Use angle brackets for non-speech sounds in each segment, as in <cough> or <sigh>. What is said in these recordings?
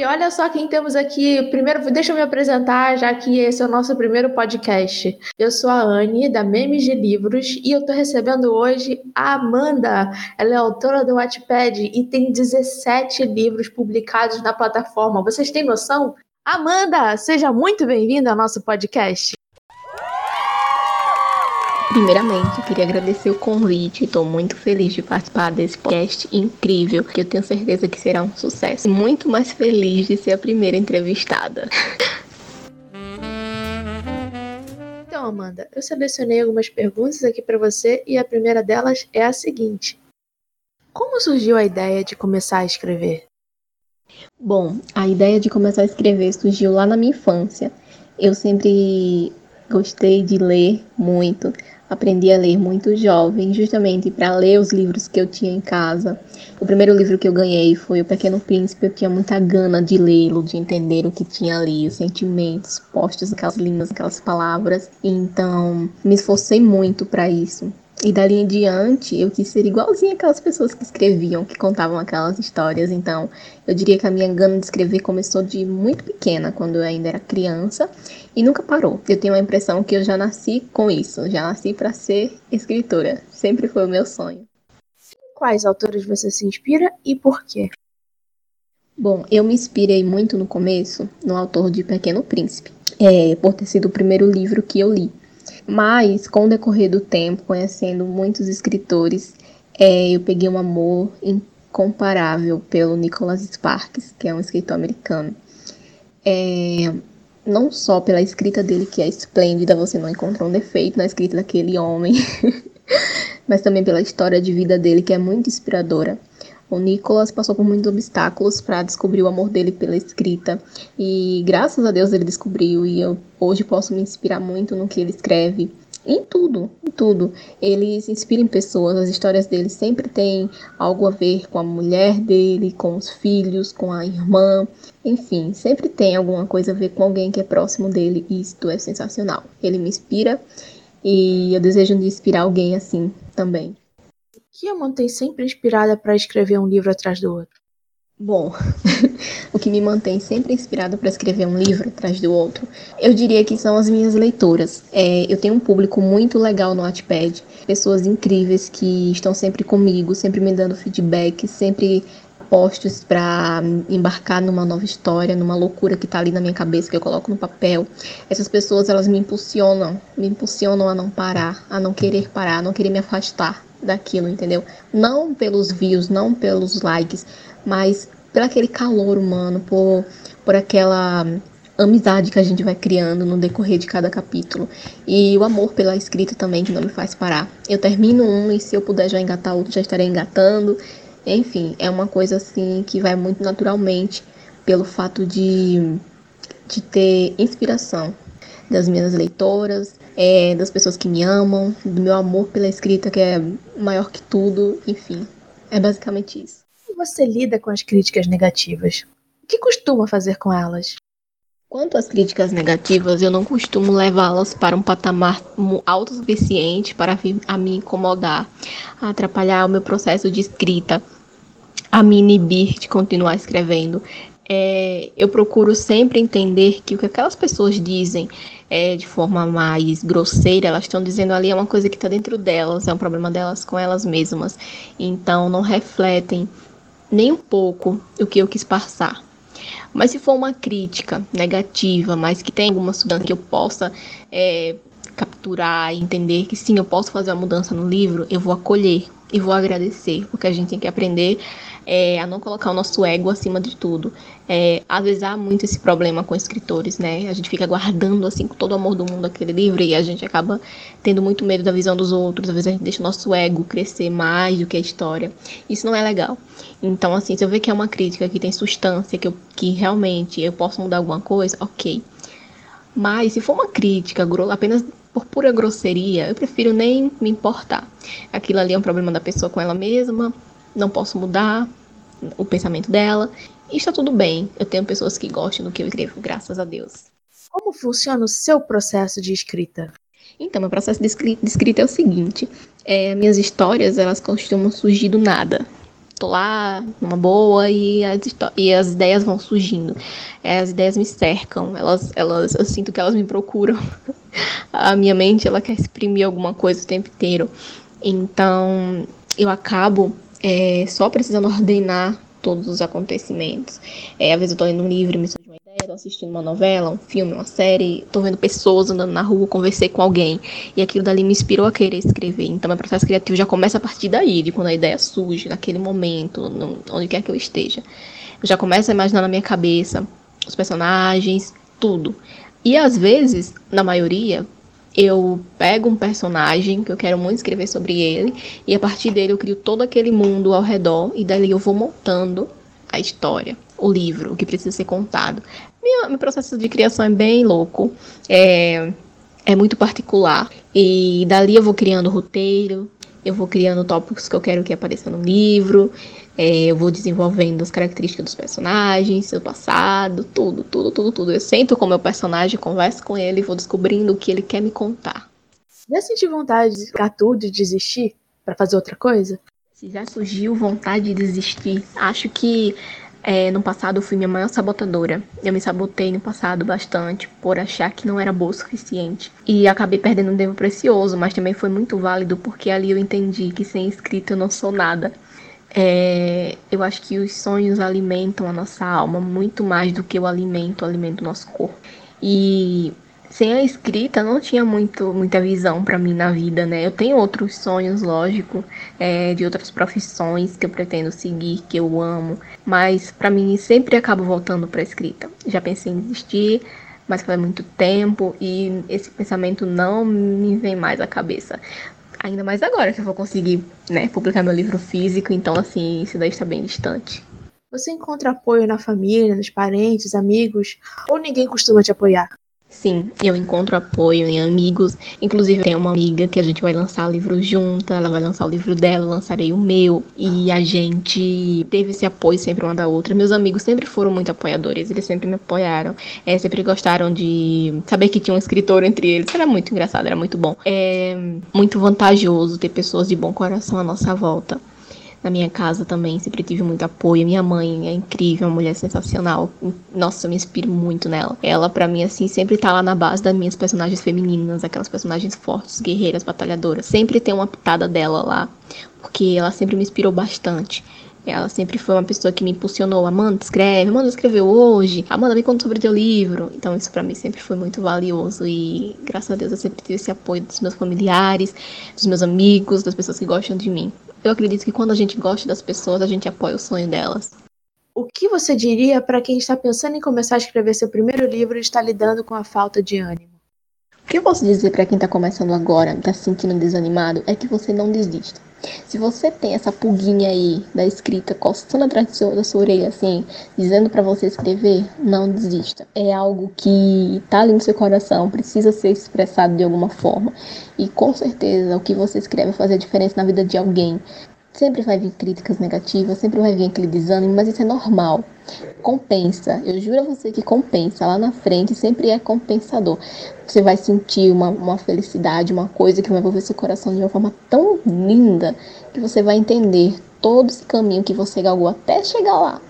Gente, olha só quem temos aqui. Primeiro, deixa eu me apresentar, já que esse é o nosso primeiro podcast. Eu sou a Anne, da Memes de Livros, e eu tô recebendo hoje a Amanda. Ela é autora do Wattpad e tem 17 livros publicados na plataforma. Vocês têm noção? Amanda, seja muito bem-vinda ao nosso podcast. Primeiramente, queria agradecer o convite. Estou muito feliz de participar desse podcast incrível, que eu tenho certeza que será um sucesso. Muito mais feliz de ser a primeira entrevistada. <laughs> Então, Amanda, eu selecionei algumas perguntas aqui para você e a primeira delas é a seguinte: Como surgiu a ideia de começar a escrever? Bom, a ideia de começar a escrever surgiu lá na minha infância. Eu sempre gostei de ler muito, aprendi a ler muito jovem, justamente para ler os livros que eu tinha em casa. O primeiro livro que eu ganhei foi O Pequeno Príncipe. Eu tinha muita gana de lê-lo, de entender o que tinha ali, os sentimentos postos naquelas linhas, aquelas palavras. Então, me esforcei muito para isso. E dali em diante, eu quis ser igualzinha aquelas pessoas que escreviam, que contavam aquelas histórias. Então, eu diria que a minha gana de escrever começou de muito pequena, quando eu ainda era criança, e nunca parou. Eu tenho a impressão que eu já nasci com isso, já nasci para ser escritora. Sempre foi o meu sonho. Quais autores você se inspira e por quê? Bom, eu me inspirei muito no começo no autor de Pequeno Príncipe, é, por ter sido o primeiro livro que eu li. Mas, com o decorrer do tempo, conhecendo muitos escritores, é, eu peguei um amor incomparável pelo Nicholas Sparks, que é um escritor americano. É, não só pela escrita dele, que é esplêndida, você não encontra um defeito na escrita daquele homem, <laughs> mas também pela história de vida dele, que é muito inspiradora. O Nicholas passou por muitos obstáculos para descobrir o amor dele pela escrita e graças a Deus ele descobriu e eu hoje posso me inspirar muito no que ele escreve. Em tudo, em tudo. Ele se inspira em pessoas, as histórias dele sempre têm algo a ver com a mulher dele, com os filhos, com a irmã, enfim, sempre tem alguma coisa a ver com alguém que é próximo dele e isso é sensacional. Ele me inspira e eu desejo de inspirar alguém assim também que a mantém sempre inspirada para escrever um livro atrás do outro? Bom, <laughs> o que me mantém sempre inspirada para escrever um livro atrás do outro, eu diria que são as minhas leitoras. É, eu tenho um público muito legal no Wattpad, pessoas incríveis que estão sempre comigo, sempre me dando feedback, sempre postos para embarcar numa nova história, numa loucura que está ali na minha cabeça que eu coloco no papel. Essas pessoas elas me impulsionam, me impulsionam a não parar, a não querer parar, a não querer me afastar daquilo, entendeu? Não pelos views, não pelos likes, mas pelo aquele calor humano, por, por aquela amizade que a gente vai criando no decorrer de cada capítulo. E o amor pela escrita também, que não me faz parar. Eu termino um e se eu puder já engatar outro, já estarei engatando. Enfim, é uma coisa assim que vai muito naturalmente pelo fato de, de ter inspiração das minhas leitoras, é, das pessoas que me amam, do meu amor pela escrita, que é maior que tudo, enfim. É basicamente isso. Como você lida com as críticas negativas? O que costuma fazer com elas? Quanto às críticas negativas, eu não costumo levá-las para um patamar alto suficiente para a me incomodar, a atrapalhar o meu processo de escrita, a me inibir de continuar escrevendo. É, eu procuro sempre entender que o que aquelas pessoas dizem é, de forma mais grosseira, elas estão dizendo ali é uma coisa que está dentro delas, é um problema delas com elas mesmas. Então não refletem nem um pouco o que eu quis passar. Mas se for uma crítica negativa, mas que tem alguma substância que eu possa é, capturar e entender que sim, eu posso fazer uma mudança no livro, eu vou acolher e vou agradecer, porque a gente tem que aprender é, a não colocar o nosso ego acima de tudo. É, às vezes há muito esse problema com escritores, né? A gente fica guardando assim com todo o amor do mundo aquele livro e a gente acaba tendo muito medo da visão dos outros. Às vezes a gente deixa o nosso ego crescer mais do que a história. Isso não é legal. Então, assim, se eu ver que é uma crítica que tem substância, que, eu, que realmente eu posso mudar alguma coisa, ok. Mas se for uma crítica apenas por pura grosseria, eu prefiro nem me importar. Aquilo ali é um problema da pessoa com ela mesma, não posso mudar o pensamento dela. E está tudo bem. Eu tenho pessoas que gostam do que eu escrevo, graças a Deus. Como funciona o seu processo de escrita? Então, meu processo de escrita, é o seguinte: é, minhas histórias elas costumam surgir do nada. tô lá numa boa e as, e as ideias vão surgindo. É, as ideias me cercam, elas, elas, eu sinto que elas me procuram. <laughs> A minha mente, ela quer exprimir alguma coisa o tempo inteiro. Então, eu acabo é, só precisando ordenar todos os acontecimentos. É, às vezes eu tô lendo um livro me surge uma ideia, tô assistindo uma novela, um filme, uma série, tô vendo pessoas andando na rua, conversei com alguém, e aquilo dali me inspirou a querer escrever. Então, meu processo criativo já começa a partir daí, de quando a ideia surge, naquele momento, no, onde quer que eu esteja. Eu já começo a imaginar na minha cabeça os personagens, tudo. E às vezes, na maioria, eu pego um personagem que eu quero muito escrever sobre ele e a partir dele eu crio todo aquele mundo ao redor e dali eu vou montando a história, o livro, o que precisa ser contado. Meu, meu processo de criação é bem louco, é, é muito particular e dali eu vou criando roteiro, eu vou criando tópicos que eu quero que apareça no livro, é, eu vou desenvolvendo as características dos personagens, seu passado, tudo, tudo, tudo, tudo. Eu sento com o meu personagem, converso com ele e vou descobrindo o que ele quer me contar. Já sentiu vontade de ficar tudo e desistir para fazer outra coisa? Se já surgiu vontade de desistir, acho que é, no passado eu fui minha maior sabotadora. Eu me sabotei no passado bastante por achar que não era boa o suficiente. E acabei perdendo um tempo precioso, mas também foi muito válido porque ali eu entendi que sem escrita eu não sou nada. É, eu acho que os sonhos alimentam a nossa alma muito mais do que o alimento alimenta o nosso corpo. E sem a escrita não tinha muito, muita visão para mim na vida, né? Eu tenho outros sonhos, lógico, é, de outras profissões que eu pretendo seguir, que eu amo, mas para mim sempre acabo voltando para a escrita. Já pensei em desistir, mas faz muito tempo e esse pensamento não me vem mais à cabeça. Ainda mais agora que eu vou conseguir, né, publicar meu livro físico, então assim, isso daí está bem distante. Você encontra apoio na família, nos parentes, amigos, ou ninguém costuma te apoiar? Sim, eu encontro apoio em amigos. Inclusive, tem uma amiga que a gente vai lançar livro junto. Ela vai lançar o livro dela, lançarei o meu. E a gente teve esse apoio sempre uma da outra. Meus amigos sempre foram muito apoiadores, eles sempre me apoiaram. É, sempre gostaram de saber que tinha um escritor entre eles. Era muito engraçado, era muito bom. É muito vantajoso ter pessoas de bom coração à nossa volta na minha casa também, sempre tive muito apoio. Minha mãe é incrível, uma mulher sensacional. Nossa, eu me inspiro muito nela. Ela, para mim, assim, sempre tá lá na base das minhas personagens femininas, aquelas personagens fortes, guerreiras, batalhadoras. Sempre tem uma pitada dela lá, porque ela sempre me inspirou bastante. Ela sempre foi uma pessoa que me impulsionou. Amanda, escreve. Amanda escreveu hoje. Amanda, me conta sobre teu livro. Então, isso para mim sempre foi muito valioso. E, graças a Deus, eu sempre tive esse apoio dos meus familiares, dos meus amigos, das pessoas que gostam de mim. Eu acredito que quando a gente gosta das pessoas, a gente apoia o sonho delas. O que você diria para quem está pensando em começar a escrever seu primeiro livro e está lidando com a falta de ânimo? O que eu posso dizer para quem está começando agora, está se sentindo desanimado, é que você não desista. Se você tem essa pulguinha aí da escrita coçando atrás da sua orelha, assim, dizendo para você escrever, não desista. É algo que tá ali no seu coração, precisa ser expressado de alguma forma. E com certeza o que você escreve vai fazer diferença na vida de alguém. Sempre vai vir críticas negativas, sempre vai vir aquele desânimo, mas isso é normal. Compensa, eu juro a você que compensa. Lá na frente sempre é compensador. Você vai sentir uma, uma felicidade, uma coisa que vai envolver seu coração de uma forma tão linda que você vai entender todo esse caminho que você galgou até chegar lá.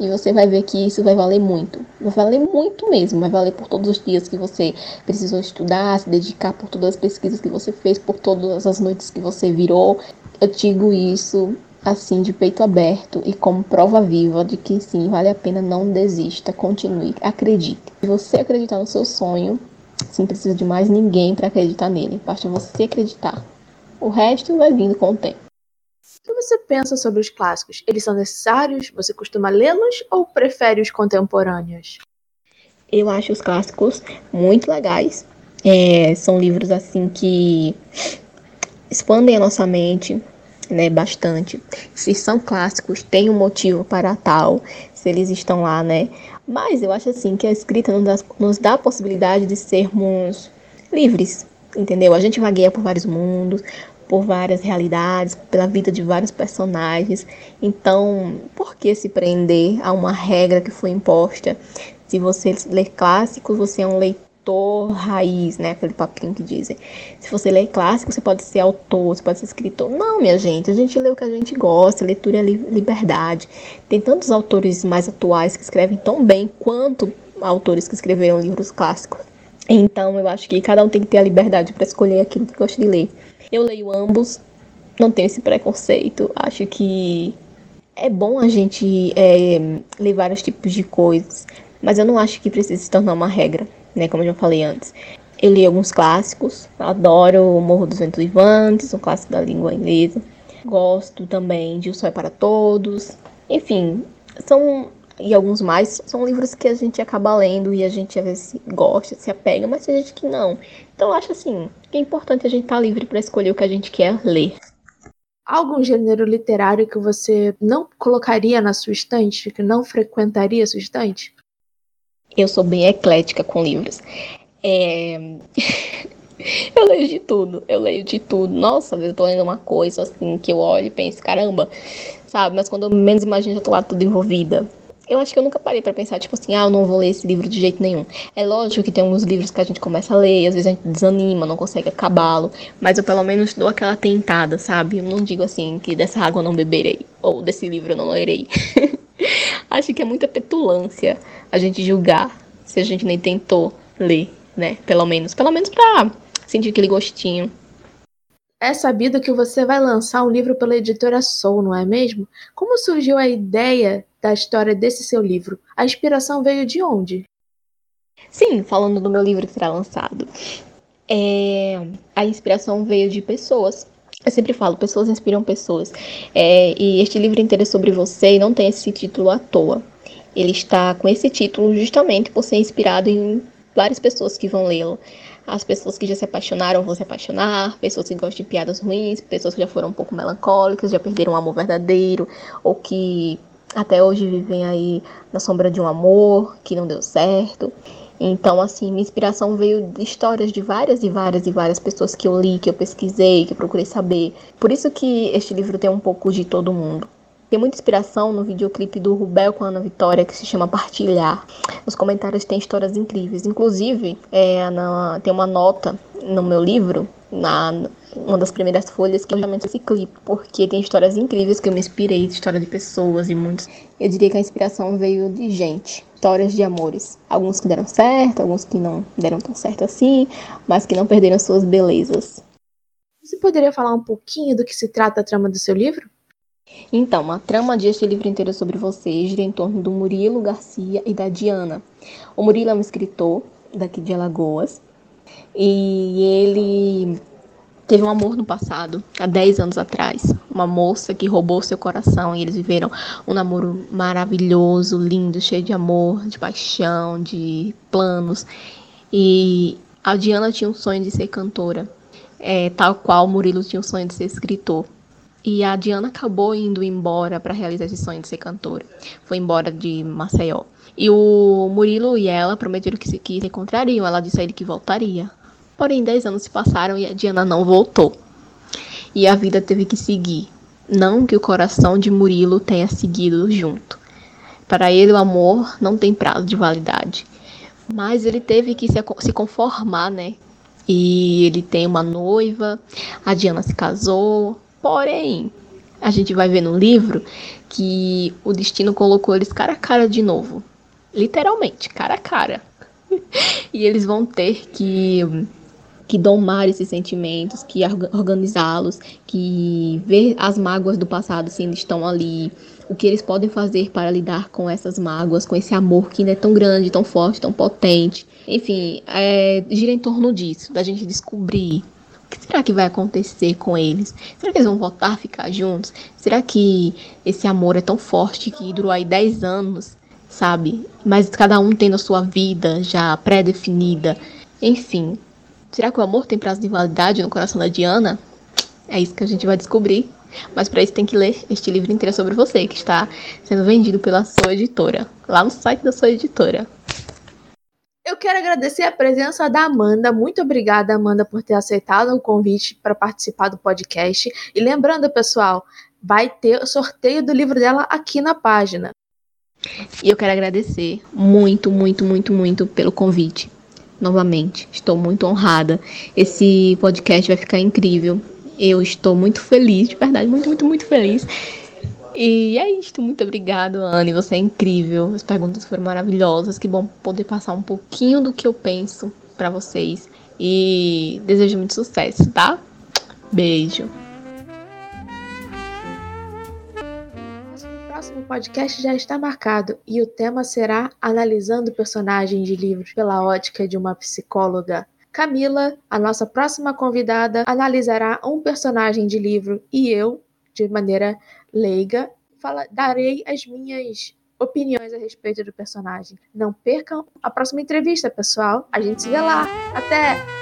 E você vai ver que isso vai valer muito. Vai valer muito mesmo. Vai valer por todos os dias que você precisou estudar, se dedicar, por todas as pesquisas que você fez, por todas as noites que você virou. Eu digo isso assim de peito aberto e como prova viva de que sim, vale a pena, não desista, continue, acredite. Se você acreditar no seu sonho, não precisa de mais ninguém para acreditar nele, basta você acreditar. O resto vai vindo com o tempo. O que você pensa sobre os clássicos? Eles são necessários? Você costuma lê-los ou prefere os contemporâneos? Eu acho os clássicos muito legais. É, são livros assim que expandem a nossa mente, né, bastante. Se são clássicos, tem um motivo para tal, se eles estão lá, né? Mas eu acho assim que a escrita nos dá, nos dá a possibilidade de sermos livres, entendeu? A gente vagueia por vários mundos, por várias realidades, pela vida de vários personagens. Então, por que se prender a uma regra que foi imposta? Se você lê clássicos, você é um leitor autor raiz, né? Aquele papinho que dizem. Se você lê clássico, você pode ser autor, você pode ser escritor. Não, minha gente, a gente lê o que a gente gosta, leitura é liberdade. Tem tantos autores mais atuais que escrevem tão bem quanto autores que escreveram livros clássicos. Então, eu acho que cada um tem que ter a liberdade para escolher aquilo que gosta de ler. Eu leio ambos, não tenho esse preconceito. Acho que é bom a gente é, ler vários tipos de coisas, mas eu não acho que precisa se tornar uma regra, né? Como eu já falei antes. Eu li alguns clássicos, adoro o Morro dos Ventos Vivantes, um clássico da língua inglesa. Gosto também de O Sol é para Todos. Enfim, são e alguns mais são livros que a gente acaba lendo e a gente às vezes gosta, se apega, mas tem gente que não. Então eu acho assim, que é importante a gente estar tá livre para escolher o que a gente quer ler. Algum gênero literário que você não colocaria na sua estante, que não frequentaria a sua estante? Eu sou bem eclética com livros. É... <laughs> eu leio de tudo, eu leio de tudo. Nossa, eu tô lendo uma coisa assim que eu olho e penso, caramba, sabe? Mas quando eu menos imagino, eu tô lá tudo envolvida. Eu acho que eu nunca parei para pensar, tipo assim, ah, eu não vou ler esse livro de jeito nenhum. É lógico que tem alguns livros que a gente começa a ler, às vezes a gente desanima, não consegue acabá-lo, mas eu pelo menos dou aquela tentada, sabe? Eu não digo assim que dessa água eu não beberei, ou desse livro eu não lerei. <laughs> acho que é muita petulância a gente julgar se a gente nem tentou ler, né? Pelo menos, pelo menos pra sentir aquele gostinho. É sabido que você vai lançar um livro pela editora Soul, não é mesmo? Como surgiu a ideia da história desse seu livro? A inspiração veio de onde? Sim, falando do meu livro que será lançado. É, a inspiração veio de pessoas. Eu sempre falo, pessoas inspiram pessoas. É, e este livro inteiro é sobre você e não tem esse título à toa. Ele está com esse título justamente por ser inspirado em várias pessoas que vão lê-lo. As pessoas que já se apaixonaram vão se apaixonar, pessoas que gostam de piadas ruins, pessoas que já foram um pouco melancólicas, já perderam o amor verdadeiro, ou que até hoje vivem aí na sombra de um amor que não deu certo. Então, assim, minha inspiração veio de histórias de várias e várias e várias pessoas que eu li, que eu pesquisei, que eu procurei saber. Por isso que este livro tem um pouco de todo mundo. Tem muita inspiração no videoclipe do Rubel com a Ana Vitória, que se chama Partilhar. Os comentários têm histórias incríveis. Inclusive, é, na, tem uma nota no meu livro, na uma das primeiras folhas, que é justamente esse clipe, porque tem histórias incríveis que eu me inspirei, história de pessoas e muitos. Eu diria que a inspiração veio de gente, histórias de amores. Alguns que deram certo, alguns que não deram tão certo assim, mas que não perderam suas belezas. Você poderia falar um pouquinho do que se trata a trama do seu livro? Então, a trama de este livro inteiro sobre você gira em torno do Murilo Garcia e da Diana. O Murilo é um escritor daqui de Alagoas e ele teve um amor no passado, há 10 anos atrás. Uma moça que roubou seu coração e eles viveram um namoro maravilhoso, lindo, cheio de amor, de paixão, de planos. E a Diana tinha um sonho de ser cantora, é, tal qual Murilo tinha o sonho de ser escritor. E a Diana acabou indo embora para realizar esse sonho de ser cantora. Foi embora de Maceió. E o Murilo e ela prometeram que se, que se encontrariam. Ela disse a ele que voltaria. Porém, 10 anos se passaram e a Diana não voltou. E a vida teve que seguir. Não que o coração de Murilo tenha seguido junto. Para ele, o amor não tem prazo de validade. Mas ele teve que se, conformar, né? E ele tem uma noiva, a Diana se casou, Porém, a gente vai ver no livro que o destino colocou eles cara a cara de novo. Literalmente, cara a cara. <laughs> e eles vão ter que que domar esses sentimentos, que organizá-los, que ver as mágoas do passado se ainda estão ali, o que eles podem fazer para lidar com essas mágoas, com esse amor que ainda é tão grande, tão forte, tão potente. Enfim, é, gira em torno disso, da gente descobrir que será que vai acontecer com eles? Será que eles vão voltar a ficar juntos? Será que esse amor é tão forte que durou aí 10 anos, sabe? Mas cada um tendo a sua vida já pré-definida. Enfim, será que o amor tem prazo de validade no coração da Diana? É isso que a gente vai descobrir. Mas para isso tem que ler este livro inteiro sobre você, que está sendo vendido pela sua editora, lá no site da sua editora. Eu quero agradecer a presença da Amanda. Muito obrigada, Amanda, por ter aceitado o convite para participar do podcast. E lembrando, pessoal, vai ter o sorteio do livro dela aqui na página. E eu quero agradecer muito, muito, muito, muito pelo convite. Novamente. Estou muito honrada. Esse podcast vai ficar incrível. Eu estou muito feliz, de verdade, muito, muito, muito feliz. E é isso, muito obrigado, Anne. Você é incrível. As perguntas foram maravilhosas. Que bom poder passar um pouquinho do que eu penso para vocês. E desejo muito sucesso, tá? Beijo. Próximo podcast já está marcado e o tema será Analisando personagens de livros pela ótica de uma psicóloga. Camila, a nossa próxima convidada, analisará um personagem de livro e eu, de maneira leiga, fala, darei as minhas opiniões a respeito do personagem. Não percam a próxima entrevista, pessoal. A gente se vê lá. Até!